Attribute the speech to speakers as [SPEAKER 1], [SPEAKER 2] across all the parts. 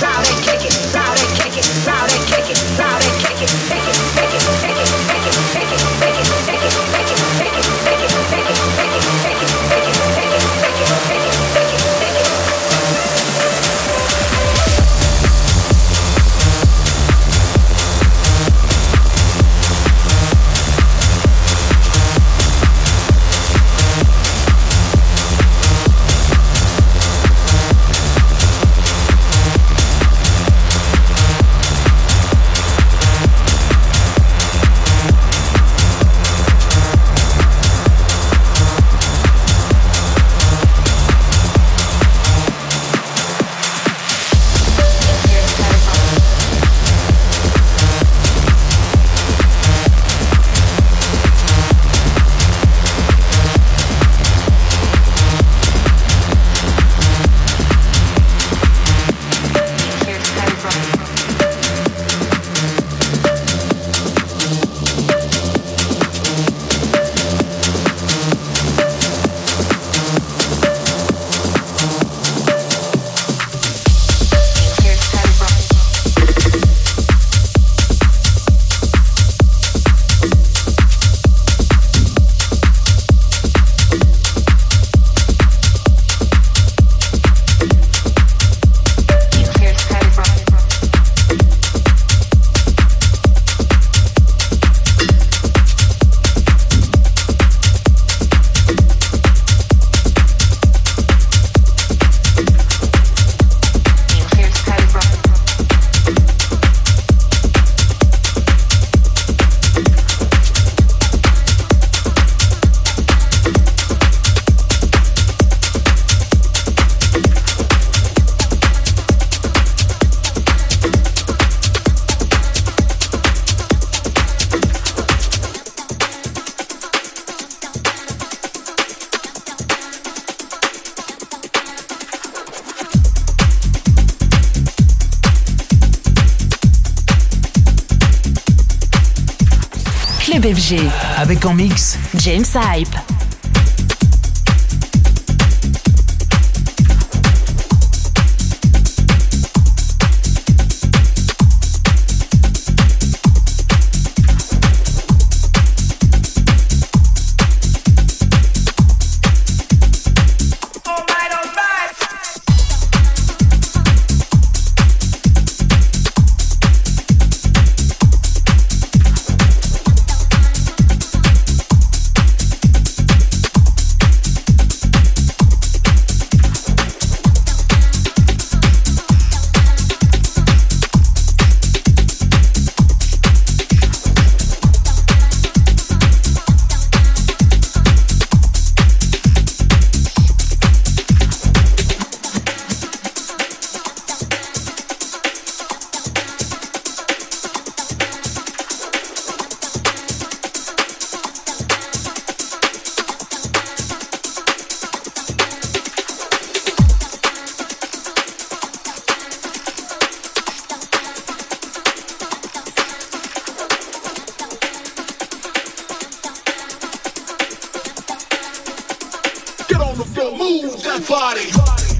[SPEAKER 1] solid Avec en mix James Hype. Get on
[SPEAKER 2] the floor, move that body.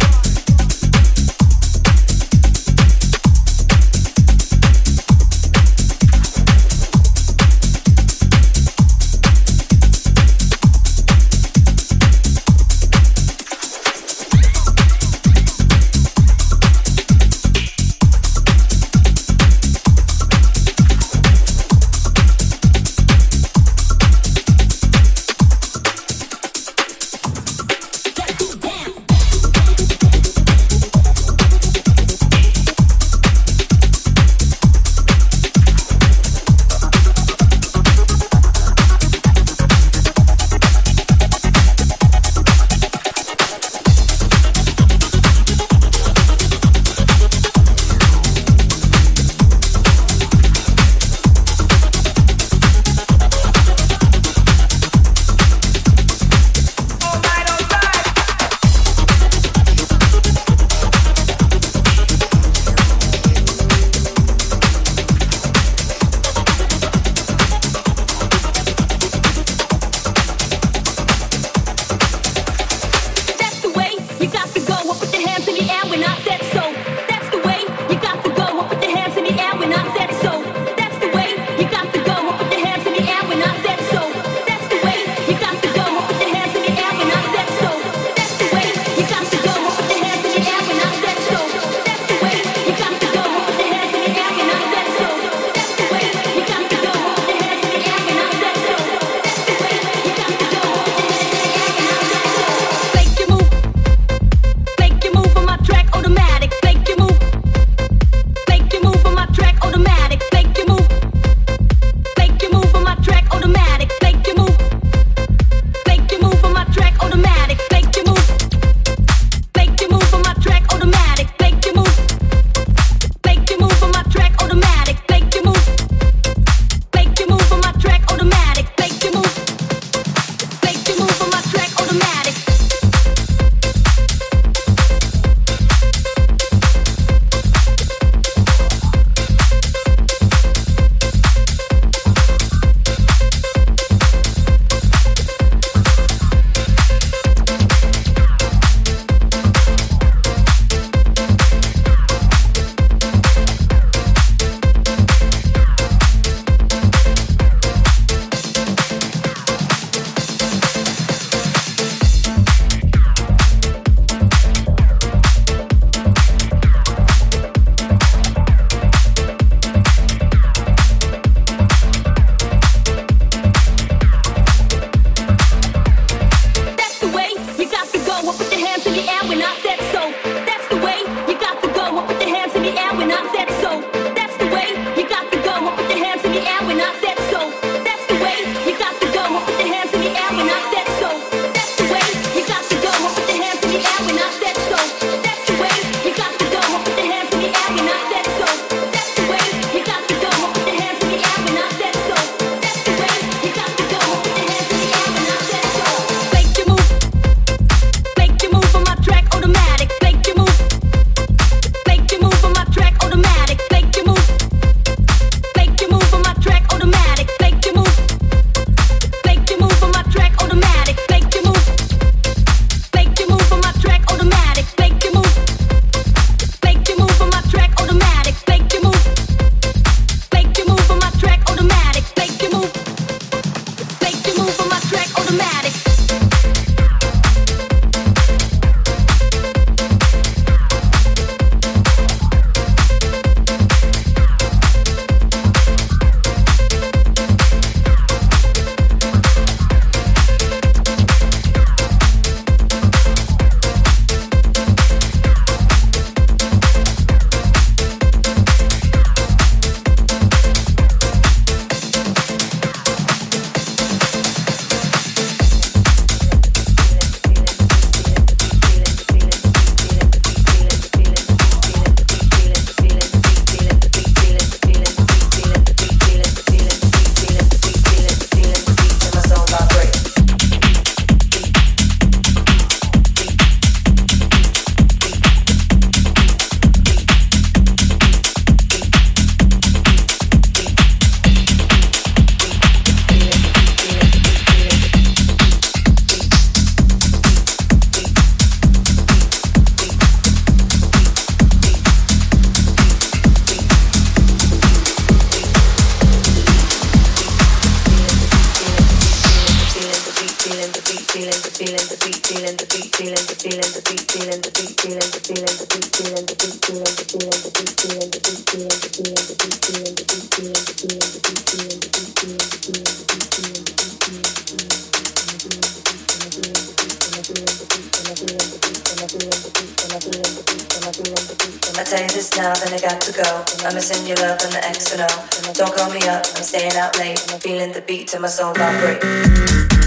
[SPEAKER 2] X and O. Don't call me up, I'm staying out late. I'm feeling the beat till my soul vibrate.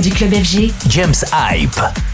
[SPEAKER 2] du club FG. James Hype.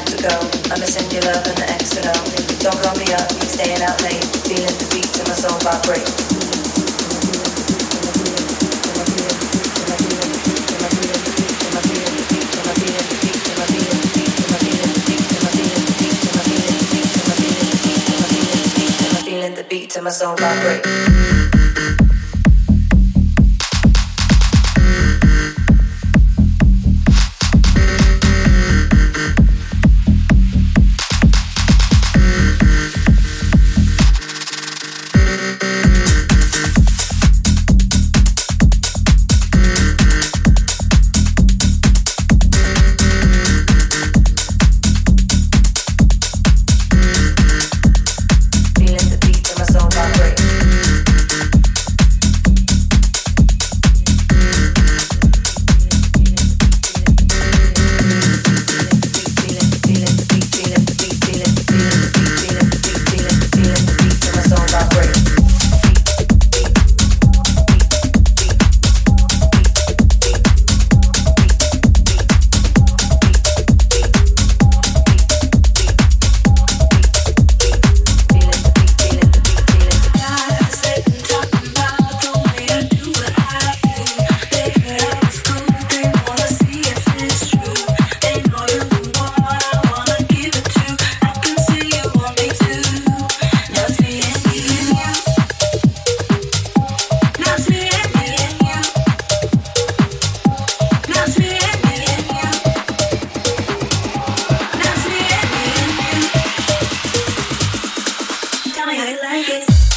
[SPEAKER 2] to go. I'm a singular and
[SPEAKER 3] the X. Don't call me up, staying out late. Feeling the beat till my soul vibrate. Feeling the beat till my soul vibrate. I like it.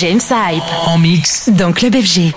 [SPEAKER 3] James Hype. En mix. Dans Club FG.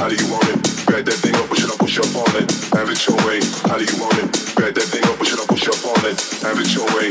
[SPEAKER 3] How do you want it? Grab that thing up, push it up, push up on it. Have it your way. How do you want it? Grab that thing up, push it up, push up on it. Have it
[SPEAKER 4] your way.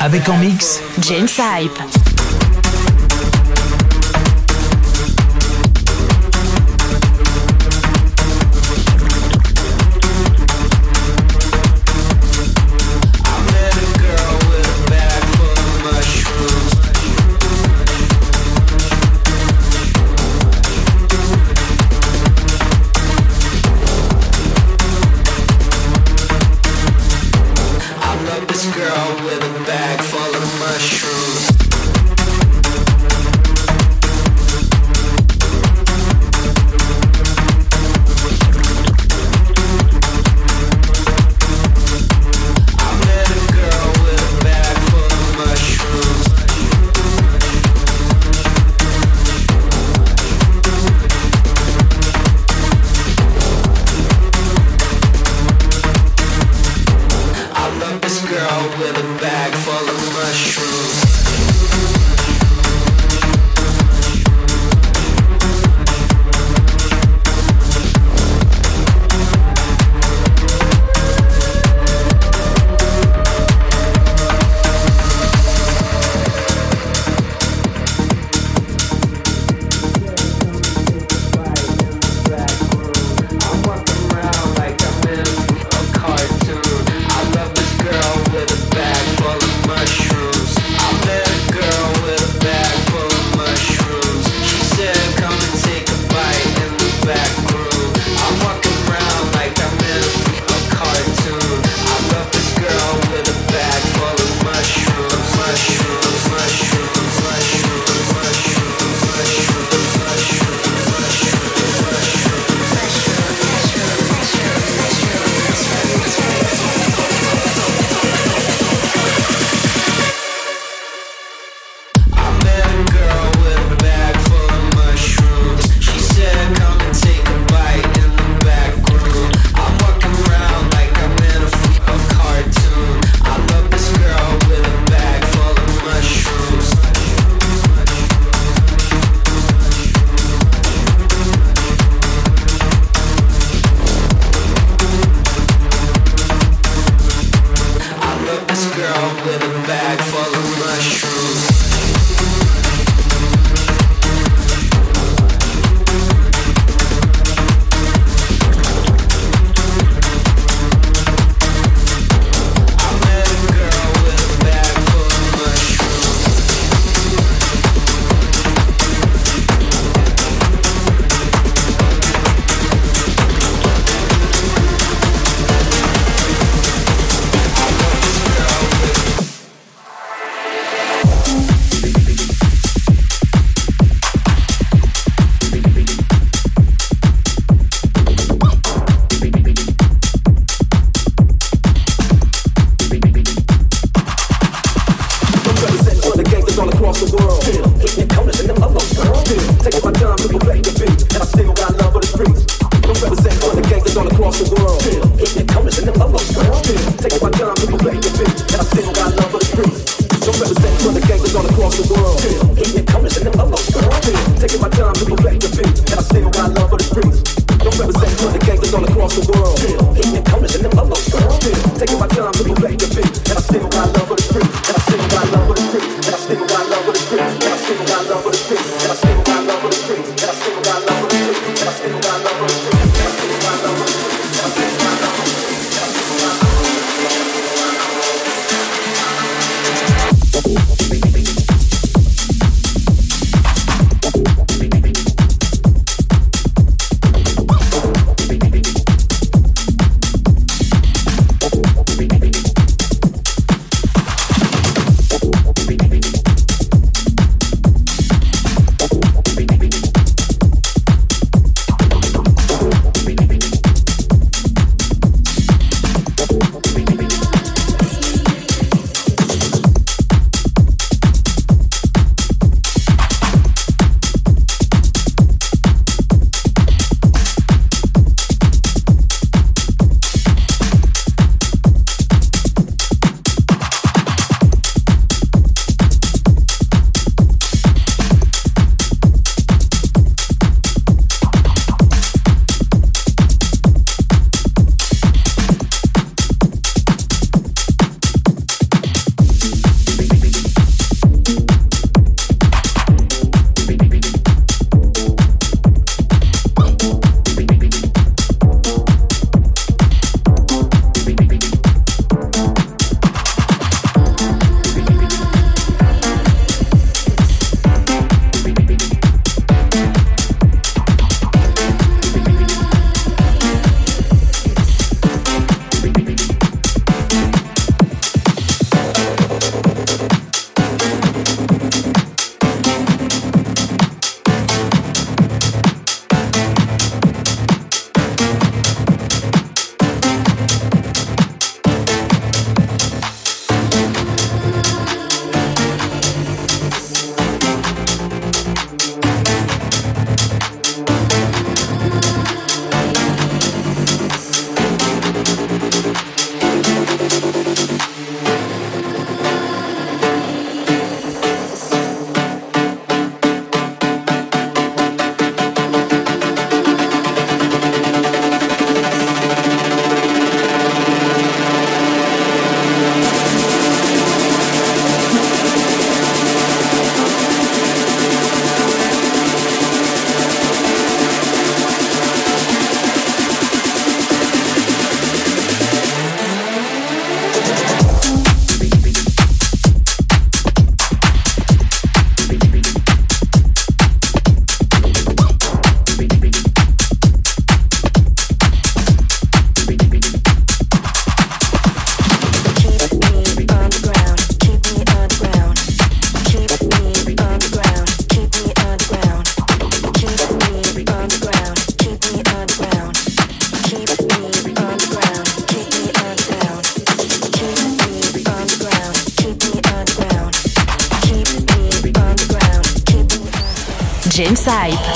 [SPEAKER 5] Avec en mix
[SPEAKER 4] James Hype.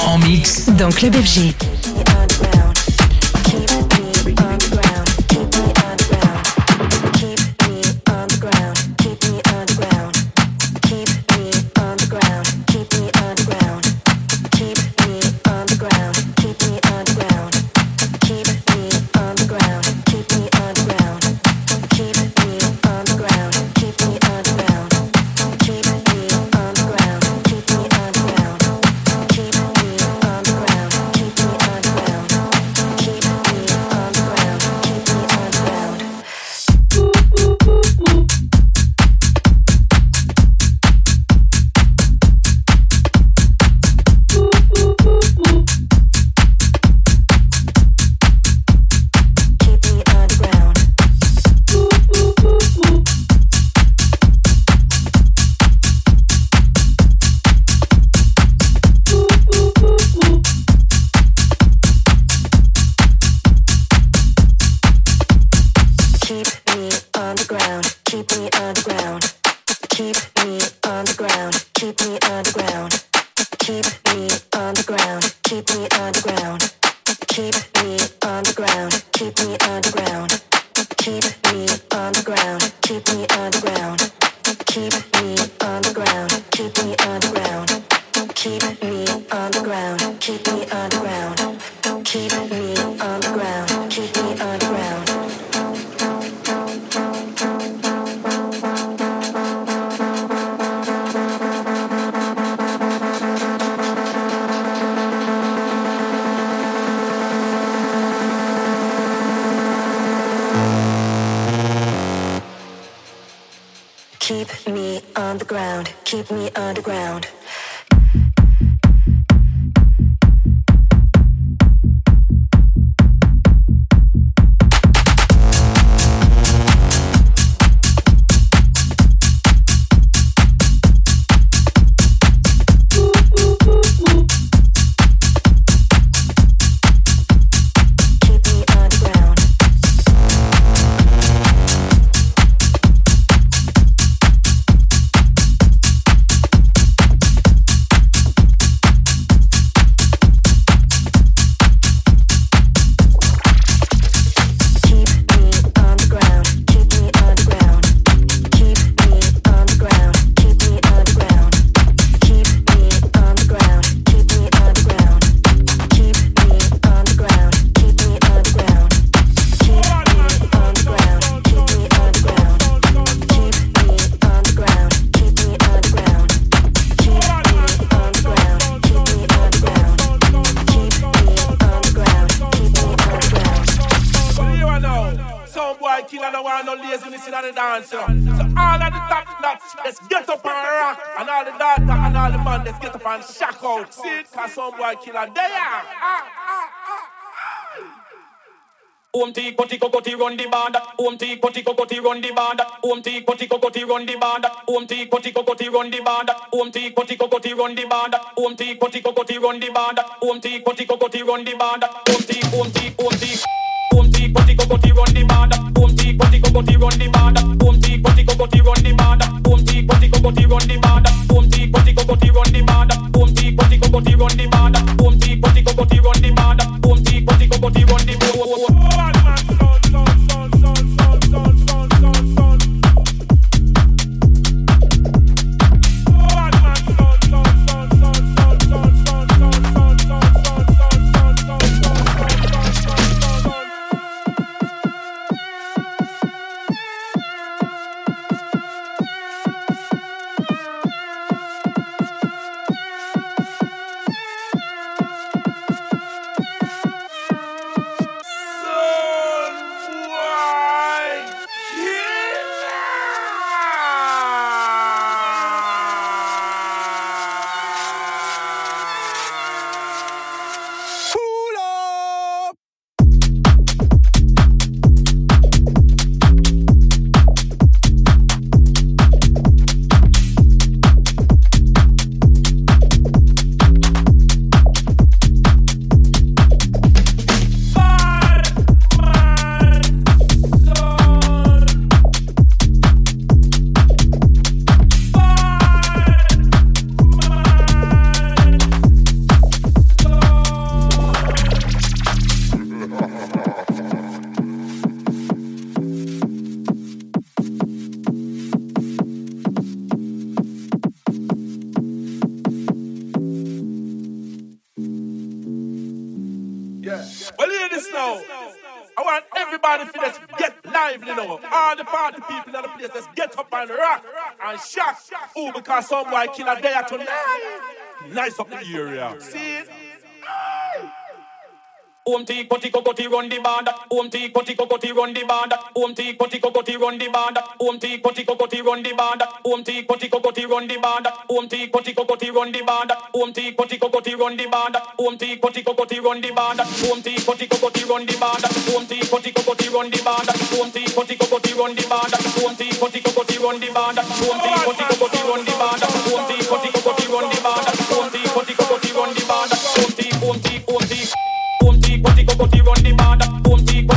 [SPEAKER 6] En
[SPEAKER 4] mix dans Club FG.
[SPEAKER 5] underground. killer.
[SPEAKER 4] They are.
[SPEAKER 5] Ah, ah,
[SPEAKER 4] tea, cutty, cocotti,
[SPEAKER 5] run the bar.
[SPEAKER 4] That home
[SPEAKER 7] tea, cutty, cocotti, run the bar. That
[SPEAKER 4] home tea, cutty, cocotti, run
[SPEAKER 7] the bar. That home tea, cutty, cocotti, run the bar. That home tea, cutty, cocotti, run the bar. That home tea, cutty, cocotti, run the bar. That home tea, cutty, cocotti, run the bar. That tea, home tea, home tea body go body run the border. Boom tick body go body run the border. Boom tick body go body run the border. Boom tick body go body run the border. Boom tick body go body run the border. Boom tick body go body run the border. Boom tick body go body run the border. Boom tick body go body run the border. lively now. All the party people in the place, let's get up and rock and shock. Oh, because some white killer there tonight. Nice up the area. See? Om ti koti kokoti run the band. Om ti koti kokoti run the band. Om ti koti kokoti run the band. Om ti koti kokoti run the band. Om ti koti kokoti run the band. Om ti koti kokoti run the band. Om ti koti kokoti run the band. Om ti koti kokoti run the band. Om ti koti kokoti run the band. Om ti koti kokoti run the band. Om ti koti kokoti run the band. Om ti koti kokoti run the band. Om ti koti kokoti run the band. Om ti koti kokoti run the band. Om ti koti kokoti run the band. Om ti om ti om ti what he. Boom. Boom. Boom. Boom. Boom. Boom. Boom. Boom. Boom. Boom.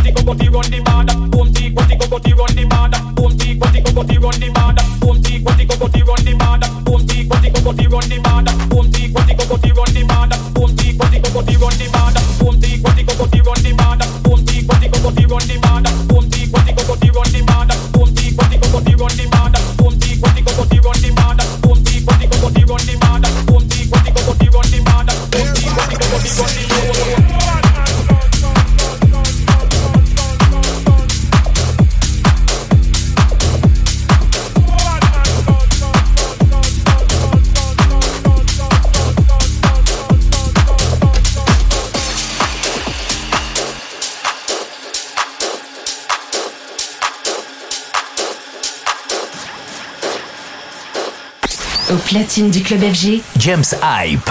[SPEAKER 7] Boom. Boom. Boom. Boom. Boom. Au
[SPEAKER 8] platine du club FG,
[SPEAKER 5] James Hype.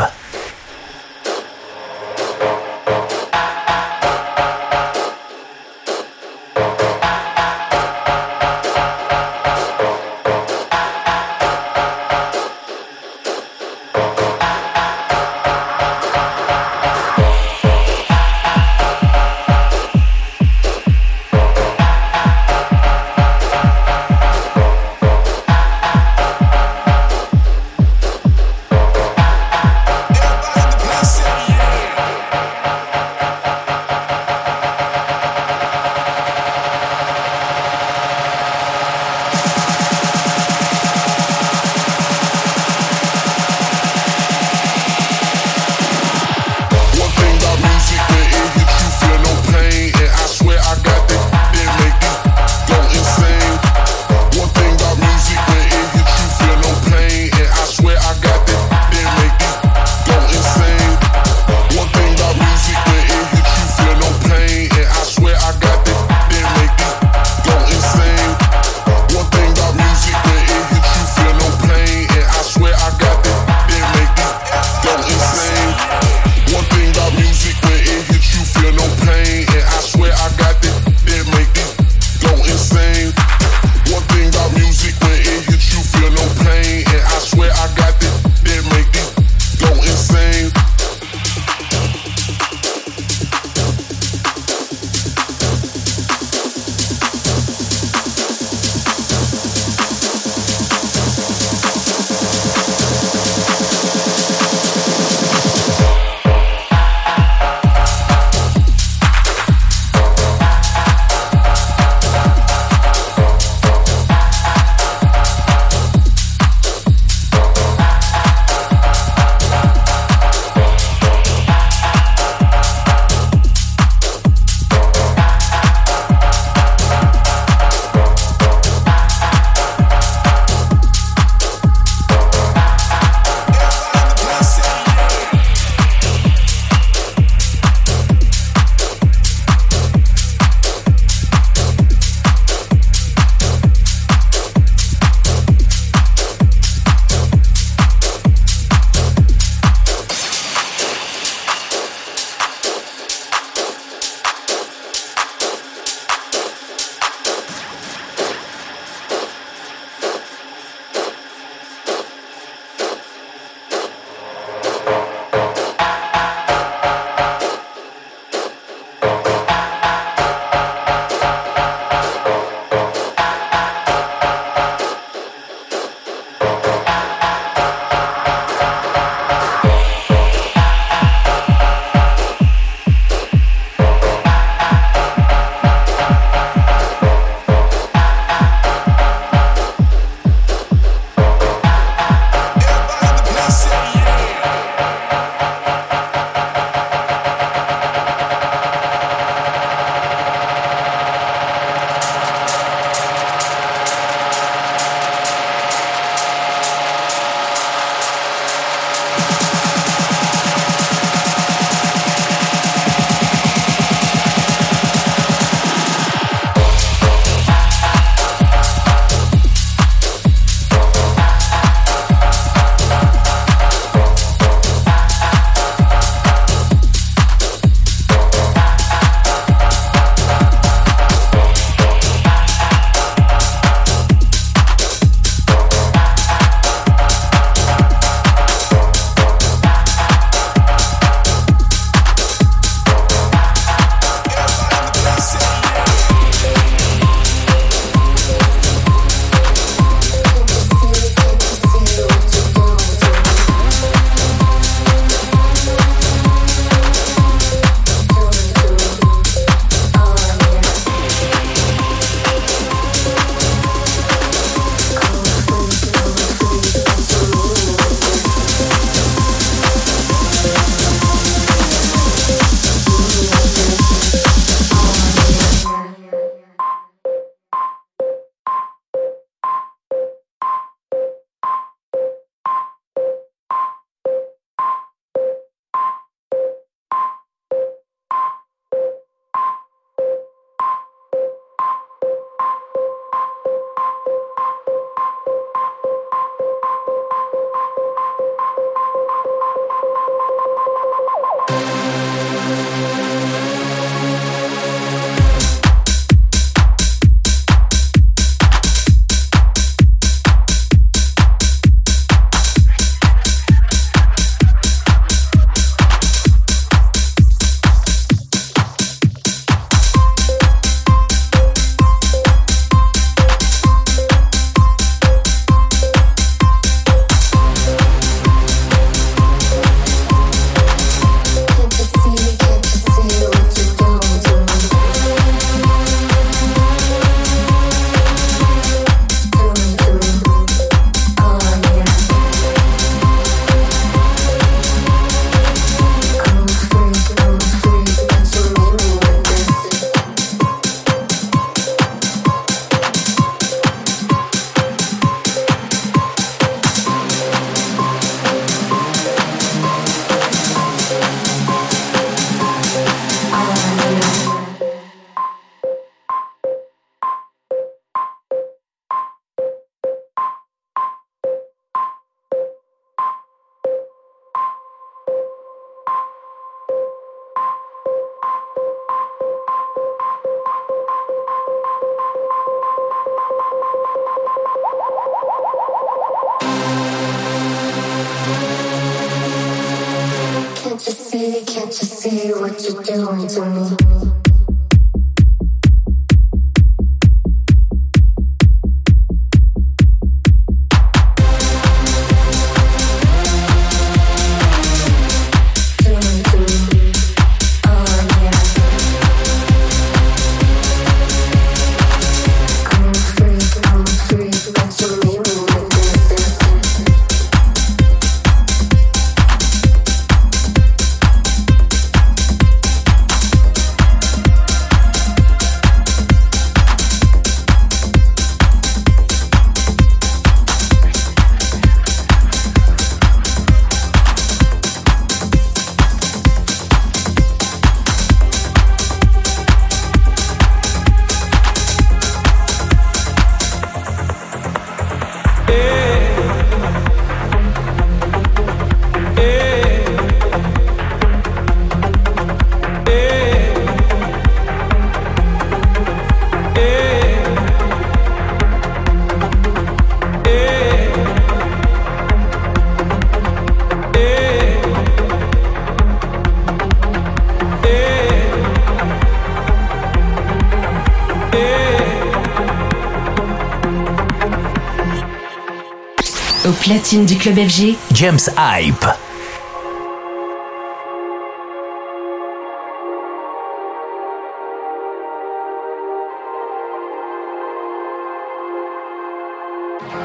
[SPEAKER 4] Kokoti platine du club FG,
[SPEAKER 5] James Hype.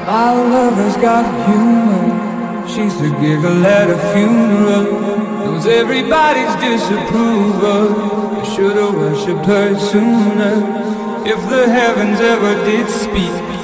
[SPEAKER 9] My lover's got humor. She's the giggle at a funeral. Knows everybody's disapproval. I should've worshipped her sooner. If the heavens ever did speak,